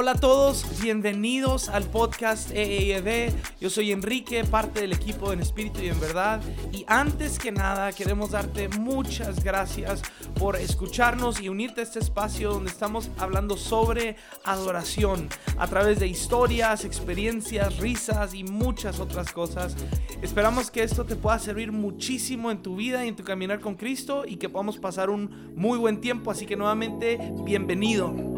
Hola a todos, bienvenidos al podcast EED. Yo soy Enrique, parte del equipo en Espíritu y en Verdad. Y antes que nada, queremos darte muchas gracias por escucharnos y unirte a este espacio donde estamos hablando sobre adoración a través de historias, experiencias, risas y muchas otras cosas. Esperamos que esto te pueda servir muchísimo en tu vida y en tu caminar con Cristo y que podamos pasar un muy buen tiempo. Así que nuevamente, bienvenido.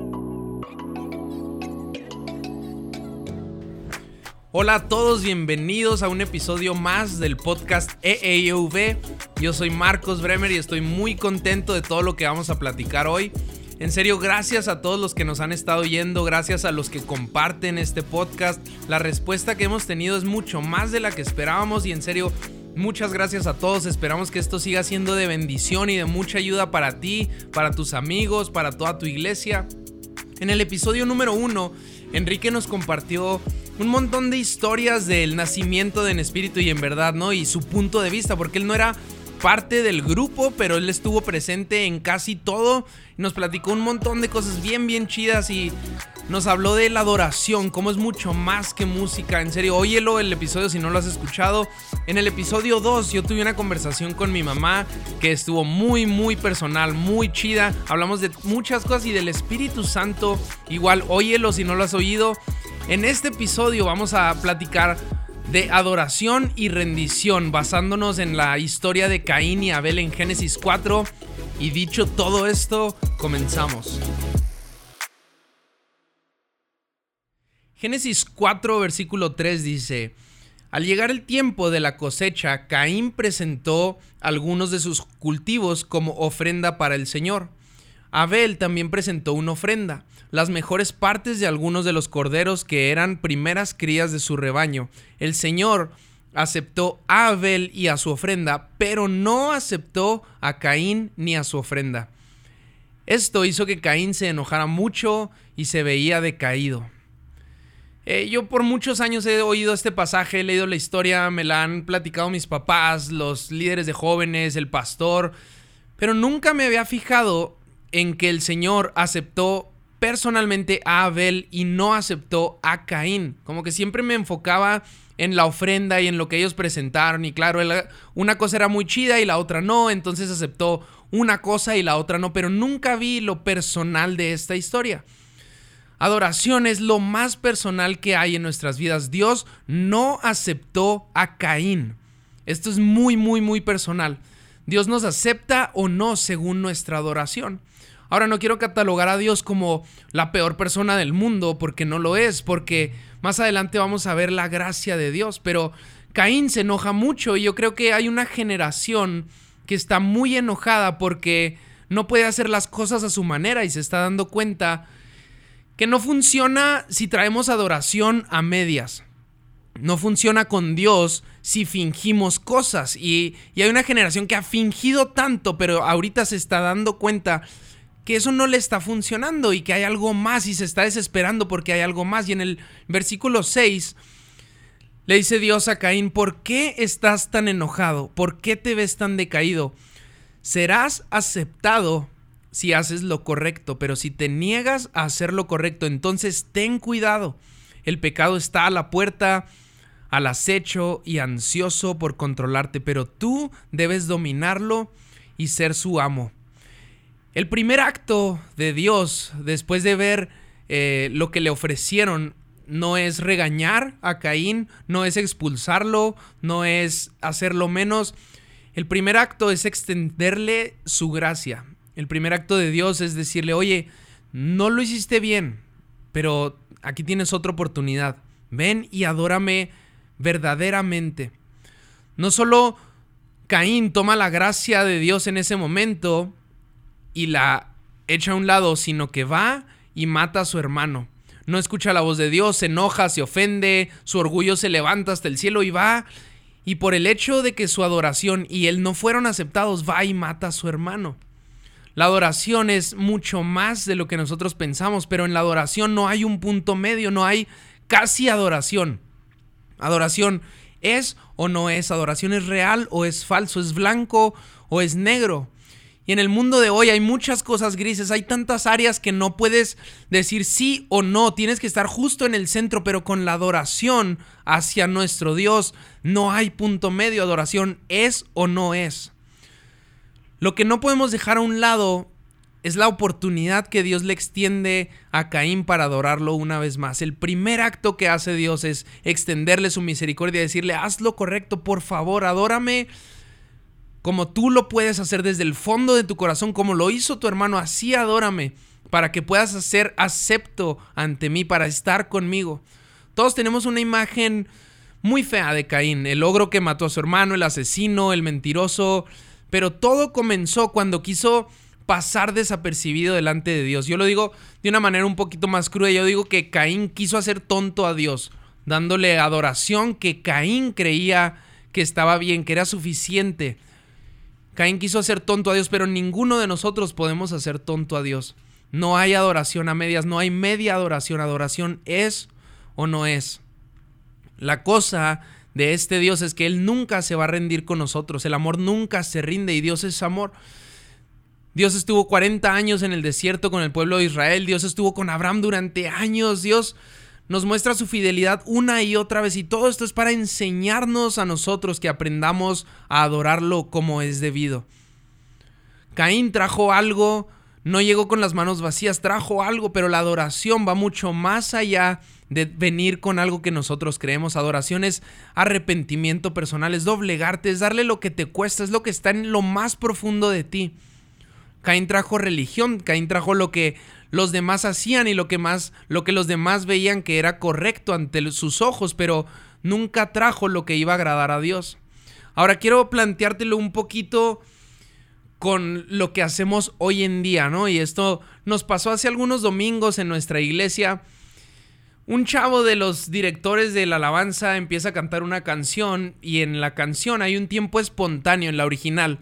Hola a todos, bienvenidos a un episodio más del podcast EAUV. Yo soy Marcos Bremer y estoy muy contento de todo lo que vamos a platicar hoy. En serio, gracias a todos los que nos han estado oyendo, gracias a los que comparten este podcast. La respuesta que hemos tenido es mucho más de la que esperábamos y en serio, muchas gracias a todos. Esperamos que esto siga siendo de bendición y de mucha ayuda para ti, para tus amigos, para toda tu iglesia. En el episodio número uno, Enrique nos compartió un montón de historias del nacimiento de En Espíritu y en Verdad, ¿no? Y su punto de vista, porque él no era parte del grupo, pero él estuvo presente en casi todo. Nos platicó un montón de cosas bien, bien chidas y nos habló de la adoración, cómo es mucho más que música. En serio, óyelo el episodio si no lo has escuchado. En el episodio 2 yo tuve una conversación con mi mamá que estuvo muy, muy personal, muy chida. Hablamos de muchas cosas y del Espíritu Santo. Igual, óyelo si no lo has oído. En este episodio vamos a platicar de adoración y rendición basándonos en la historia de Caín y Abel en Génesis 4. Y dicho todo esto, comenzamos. Génesis 4, versículo 3 dice, al llegar el tiempo de la cosecha, Caín presentó algunos de sus cultivos como ofrenda para el Señor. Abel también presentó una ofrenda, las mejores partes de algunos de los corderos que eran primeras crías de su rebaño. El Señor aceptó a Abel y a su ofrenda, pero no aceptó a Caín ni a su ofrenda. Esto hizo que Caín se enojara mucho y se veía decaído. Eh, yo por muchos años he oído este pasaje, he leído la historia, me la han platicado mis papás, los líderes de jóvenes, el pastor, pero nunca me había fijado en que el Señor aceptó personalmente a Abel y no aceptó a Caín. Como que siempre me enfocaba en la ofrenda y en lo que ellos presentaron. Y claro, una cosa era muy chida y la otra no, entonces aceptó una cosa y la otra no, pero nunca vi lo personal de esta historia. Adoración es lo más personal que hay en nuestras vidas. Dios no aceptó a Caín. Esto es muy, muy, muy personal. Dios nos acepta o no según nuestra adoración. Ahora no quiero catalogar a Dios como la peor persona del mundo, porque no lo es, porque más adelante vamos a ver la gracia de Dios, pero Caín se enoja mucho y yo creo que hay una generación que está muy enojada porque no puede hacer las cosas a su manera y se está dando cuenta que no funciona si traemos adoración a medias. No funciona con Dios si fingimos cosas. Y, y, hay una generación que ha fingido tanto, pero ahorita se está dando cuenta que eso no le está funcionando y que hay algo más y se está desesperando porque hay algo más. Y en el versículo 6 le dice Dios a Caín, ¿por qué estás tan enojado? ¿Por qué te ves tan decaído? Serás aceptado si haces lo correcto, pero si te niegas a hacer lo correcto, entonces ten cuidado. El pecado está a la puerta, al acecho y ansioso por controlarte, pero tú debes dominarlo y ser su amo. El primer acto de Dios, después de ver eh, lo que le ofrecieron, no es regañar a Caín, no es expulsarlo, no es hacerlo menos. El primer acto es extenderle su gracia. El primer acto de Dios es decirle, oye, no lo hiciste bien, pero aquí tienes otra oportunidad. Ven y adórame verdaderamente. No solo Caín toma la gracia de Dios en ese momento, y la echa a un lado, sino que va y mata a su hermano. No escucha la voz de Dios, se enoja, se ofende, su orgullo se levanta hasta el cielo y va. Y por el hecho de que su adoración y él no fueron aceptados, va y mata a su hermano. La adoración es mucho más de lo que nosotros pensamos, pero en la adoración no hay un punto medio, no hay casi adoración. Adoración es o no es, adoración es real o es falso, es blanco o es negro. Y en el mundo de hoy hay muchas cosas grises, hay tantas áreas que no puedes decir sí o no, tienes que estar justo en el centro, pero con la adoración hacia nuestro Dios no hay punto medio, adoración es o no es. Lo que no podemos dejar a un lado es la oportunidad que Dios le extiende a Caín para adorarlo una vez más. El primer acto que hace Dios es extenderle su misericordia y decirle, haz lo correcto, por favor, adórame como tú lo puedes hacer desde el fondo de tu corazón, como lo hizo tu hermano, así adórame, para que puedas ser acepto ante mí, para estar conmigo. Todos tenemos una imagen muy fea de Caín, el ogro que mató a su hermano, el asesino, el mentiroso, pero todo comenzó cuando quiso pasar desapercibido delante de Dios. Yo lo digo de una manera un poquito más cruda, yo digo que Caín quiso hacer tonto a Dios, dándole adoración que Caín creía que estaba bien, que era suficiente. Caín quiso hacer tonto a Dios, pero ninguno de nosotros podemos hacer tonto a Dios. No hay adoración a medias, no hay media adoración. Adoración es o no es. La cosa de este Dios es que Él nunca se va a rendir con nosotros. El amor nunca se rinde y Dios es amor. Dios estuvo 40 años en el desierto con el pueblo de Israel. Dios estuvo con Abraham durante años. Dios nos muestra su fidelidad una y otra vez. Y todo esto es para enseñarnos a nosotros que aprendamos a adorarlo como es debido. Caín trajo algo, no llegó con las manos vacías, trajo algo, pero la adoración va mucho más allá de venir con algo que nosotros creemos. Adoración es arrepentimiento personal, es doblegarte, es darle lo que te cuesta, es lo que está en lo más profundo de ti. Caín trajo religión, Caín trajo lo que los demás hacían y lo que más lo que los demás veían que era correcto ante sus ojos, pero nunca trajo lo que iba a agradar a Dios. Ahora quiero planteártelo un poquito con lo que hacemos hoy en día, ¿no? Y esto nos pasó hace algunos domingos en nuestra iglesia. Un chavo de los directores de la alabanza empieza a cantar una canción y en la canción hay un tiempo espontáneo en la original.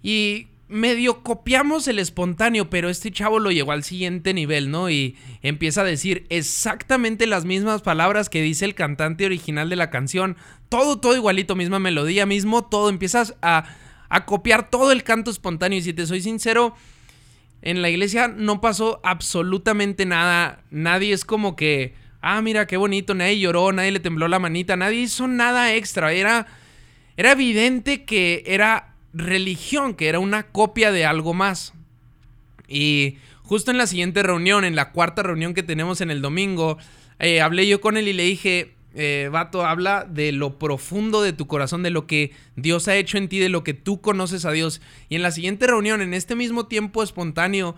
Y medio copiamos el espontáneo, pero este chavo lo llegó al siguiente nivel, ¿no? Y empieza a decir exactamente las mismas palabras que dice el cantante original de la canción. Todo, todo igualito, misma melodía, mismo todo. Empiezas a, a copiar todo el canto espontáneo. Y si te soy sincero, en la iglesia no pasó absolutamente nada. Nadie es como que, ah, mira qué bonito, nadie lloró, nadie le tembló la manita, nadie hizo nada extra. Era, era evidente que era religión, que era una copia de algo más. Y justo en la siguiente reunión, en la cuarta reunión que tenemos en el domingo, eh, hablé yo con él y le dije, eh, Vato, habla de lo profundo de tu corazón, de lo que Dios ha hecho en ti, de lo que tú conoces a Dios. Y en la siguiente reunión, en este mismo tiempo espontáneo,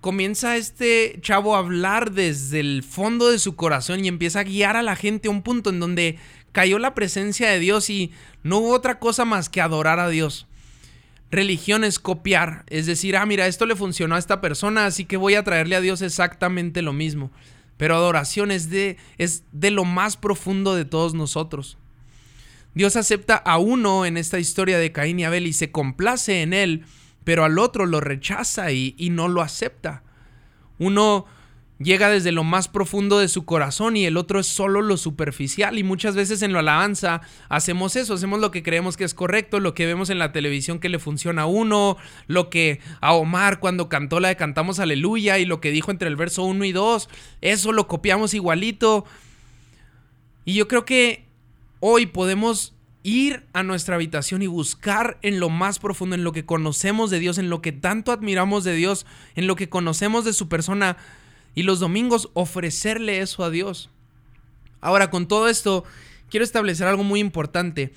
comienza este chavo a hablar desde el fondo de su corazón y empieza a guiar a la gente a un punto en donde cayó la presencia de Dios y no hubo otra cosa más que adorar a Dios. Religión es copiar, es decir, ah, mira, esto le funcionó a esta persona, así que voy a traerle a Dios exactamente lo mismo. Pero adoración es de, es de lo más profundo de todos nosotros. Dios acepta a uno en esta historia de Caín y Abel y se complace en él, pero al otro lo rechaza y, y no lo acepta. Uno llega desde lo más profundo de su corazón y el otro es solo lo superficial y muchas veces en la alabanza hacemos eso, hacemos lo que creemos que es correcto, lo que vemos en la televisión que le funciona a uno, lo que a Omar cuando cantó la de Cantamos Aleluya y lo que dijo entre el verso 1 y 2, eso lo copiamos igualito. Y yo creo que hoy podemos ir a nuestra habitación y buscar en lo más profundo, en lo que conocemos de Dios, en lo que tanto admiramos de Dios, en lo que conocemos de su persona, y los domingos ofrecerle eso a Dios. Ahora, con todo esto, quiero establecer algo muy importante.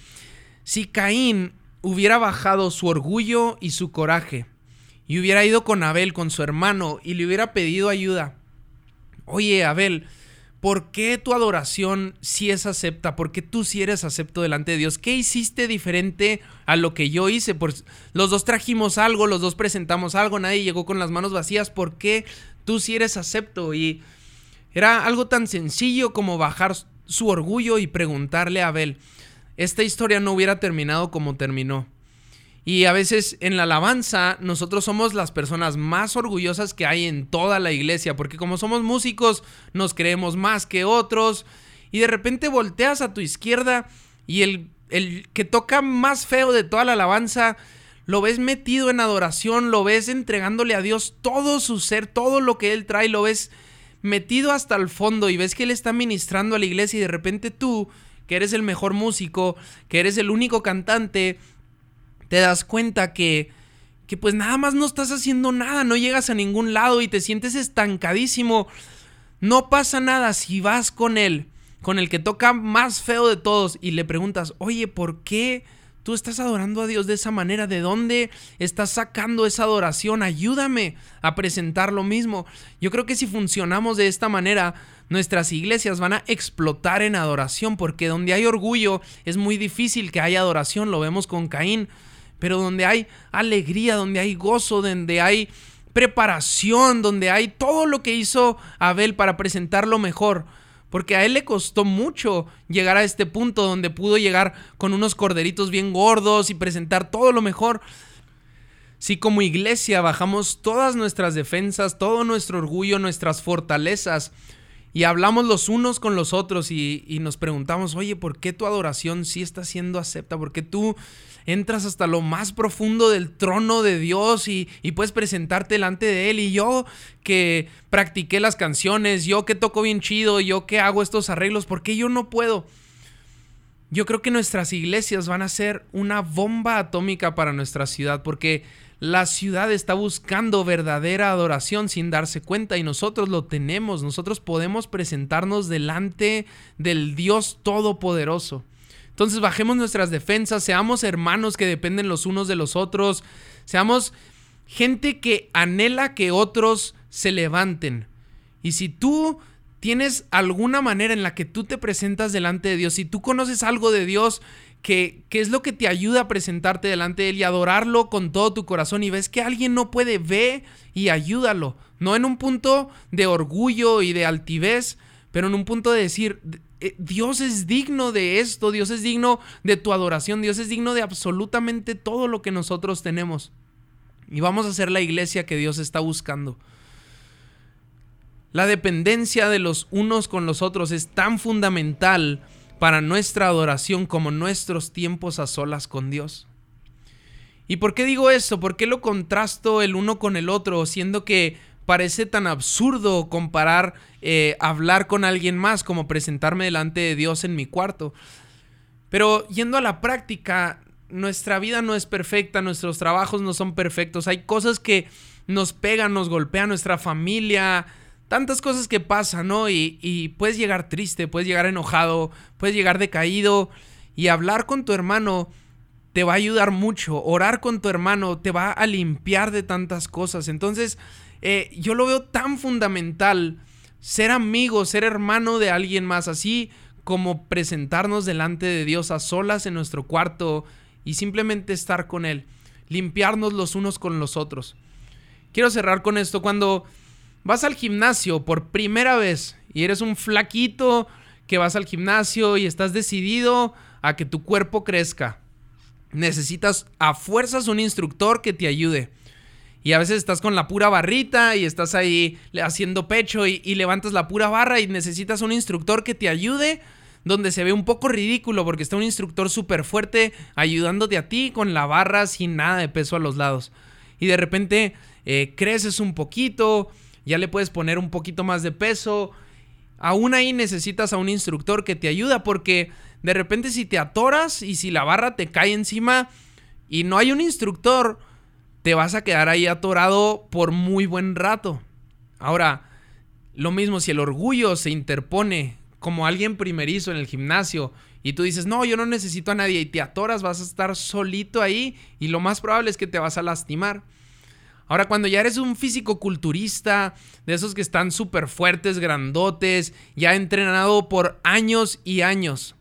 Si Caín hubiera bajado su orgullo y su coraje, y hubiera ido con Abel, con su hermano, y le hubiera pedido ayuda, oye Abel, ¿por qué tu adoración sí es acepta? ¿Por qué tú sí eres acepto delante de Dios? ¿Qué hiciste diferente a lo que yo hice? Pues los dos trajimos algo, los dos presentamos algo, nadie llegó con las manos vacías. ¿Por qué tú sí eres acepto. Y era algo tan sencillo como bajar su orgullo y preguntarle a Abel. Esta historia no hubiera terminado como terminó. Y a veces en la alabanza nosotros somos las personas más orgullosas que hay en toda la iglesia, porque como somos músicos nos creemos más que otros y de repente volteas a tu izquierda y el, el que toca más feo de toda la alabanza lo ves metido en adoración, lo ves entregándole a Dios todo su ser, todo lo que Él trae, lo ves metido hasta el fondo y ves que Él está ministrando a la iglesia y de repente tú, que eres el mejor músico, que eres el único cantante, te das cuenta que, que pues nada más no estás haciendo nada, no llegas a ningún lado y te sientes estancadísimo. No pasa nada si vas con Él, con el que toca más feo de todos y le preguntas, oye, ¿por qué? Tú estás adorando a Dios de esa manera. ¿De dónde estás sacando esa adoración? Ayúdame a presentar lo mismo. Yo creo que si funcionamos de esta manera, nuestras iglesias van a explotar en adoración, porque donde hay orgullo es muy difícil que haya adoración. Lo vemos con Caín. Pero donde hay alegría, donde hay gozo, donde hay preparación, donde hay todo lo que hizo Abel para presentar lo mejor, porque a él le costó mucho llegar a este punto donde pudo llegar con unos corderitos bien gordos y presentar todo lo mejor. Si como iglesia bajamos todas nuestras defensas, todo nuestro orgullo, nuestras fortalezas, y hablamos los unos con los otros y, nos preguntamos, oye, ¿por qué tu adoración sí está siendo acepta? ¿Por qué tú entras hasta lo más profundo del trono de Dios y, y, puedes presentarte delante de Él? Y yo que practiqué las canciones, yo que toco bien chido, yo que hago estos arreglos, ¿por qué yo no puedo? Yo creo que nuestras iglesias van a ser una bomba atómica para nuestra ciudad porque la ciudad está buscando verdadera adoración sin darse cuenta y nosotros lo tenemos. Nosotros podemos presentarnos delante del Dios Todopoderoso. Entonces bajemos nuestras defensas, seamos hermanos que dependen los unos de los otros, seamos gente que anhela que otros se levanten. Y si tú tienes alguna manera en la que tú te presentas delante de Dios, si tú conoces algo de Dios, que, es lo que te ayuda a presentarte delante de Él y adorarlo con todo tu corazón y ves que alguien no puede, ve y ayúdalo. No en un punto de orgullo y de altivez, pero en un punto de decir, Dios es digno de esto, Dios es digno de tu adoración, Dios es digno de absolutamente todo lo que nosotros tenemos. Y vamos a ser la iglesia que Dios está buscando. La dependencia de los unos con los otros es tan fundamental para nuestra adoración como nuestros tiempos a solas con Dios. ¿Y por qué digo esto? ¿Por qué lo contrasto el uno con el otro, siendo que parece tan absurdo comparar eh, hablar con alguien más como presentarme delante de Dios en mi cuarto? Pero yendo a la práctica, nuestra vida no es perfecta, nuestros trabajos no son perfectos, hay cosas que nos pegan, nos golpean, nuestra familia, tantas cosas que pasan, ¿no? Y, puedes llegar triste, puedes llegar enojado, puedes llegar decaído. Y hablar con tu hermano te va a ayudar mucho. Orar con tu hermano te va a limpiar de tantas cosas. Entonces, eh, yo lo veo tan fundamental ser amigo, ser hermano de alguien más, así como presentarnos delante de Dios a solas en nuestro cuarto y simplemente estar con Él, limpiarnos los unos con los otros. Quiero cerrar con esto. Cuando vas al gimnasio por primera vez y eres un flaquito que vas al gimnasio y estás decidido a que tu cuerpo crezca. Necesitas a fuerzas un instructor que te ayude. Y a veces estás con la pura barrita y estás ahí haciendo pecho y, levantas la pura barra y necesitas un instructor que te ayude donde se ve un poco ridículo porque está un instructor súper fuerte ayudándote a ti con la barra sin nada de peso a los lados. Y de repente eh, creces un poquito, ya le puedes poner un poquito más de peso. Aún ahí necesitas a un instructor que te ayuda porque de repente si te atoras y si la barra te cae encima y no hay un instructor, te vas a quedar ahí atorado por muy buen rato. Ahora, lo mismo si el orgullo se interpone como alguien primerizo en el gimnasio y tú dices, no, yo no necesito a nadie y te atoras, vas a estar solito ahí y lo más probable es que te vas a lastimar. Ahora, cuando ya eres un físico culturista, de esos que están súper fuertes, grandotes, ya entrenado por años y años.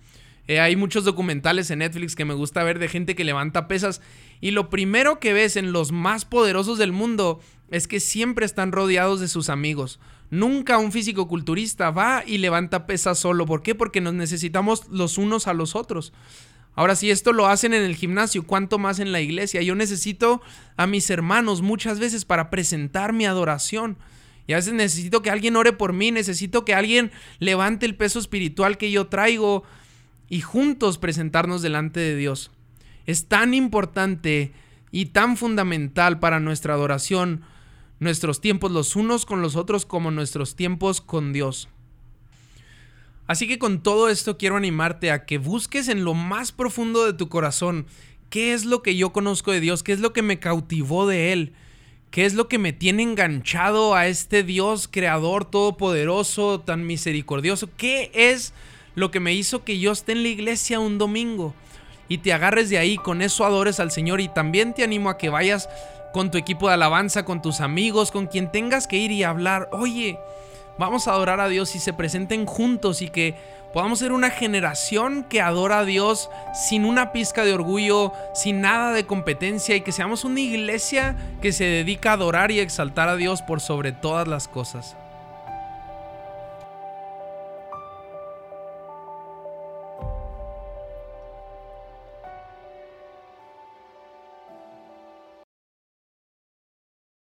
Eh, hay muchos documentales en Netflix que me gusta ver de gente que levanta pesas. Y lo primero que ves en los más poderosos del mundo es que siempre están rodeados de sus amigos. Nunca un físico culturista va y levanta pesas solo. ¿Por qué? Porque nos necesitamos los unos a los otros. Ahora, si esto lo hacen en el gimnasio, ¿cuánto más en la iglesia? Yo necesito a mis hermanos muchas veces para presentar mi adoración. Y a veces necesito que alguien ore por mí, necesito que alguien levante el peso espiritual que yo traigo y juntos presentarnos delante de Dios. Es tan importante y tan fundamental para nuestra adoración, nuestros tiempos los unos con los otros como nuestros tiempos con Dios. Así que con todo esto quiero animarte a que busques en lo más profundo de tu corazón qué es lo que yo conozco de Dios, qué es lo que me cautivó de Él, qué es lo que me tiene enganchado a este Dios creador todopoderoso, tan misericordioso, qué es lo que me hizo que yo esté en la iglesia un domingo y te agarres de ahí, con eso adores al Señor y también te animo a que vayas con tu equipo de alabanza, con tus amigos, con quien tengas que ir y hablar, oye, vamos a adorar a Dios y se presenten juntos y que podamos ser una generación que adora a Dios sin una pizca de orgullo, sin nada de competencia y que seamos una iglesia que se dedica a adorar y exaltar a Dios por sobre todas las cosas.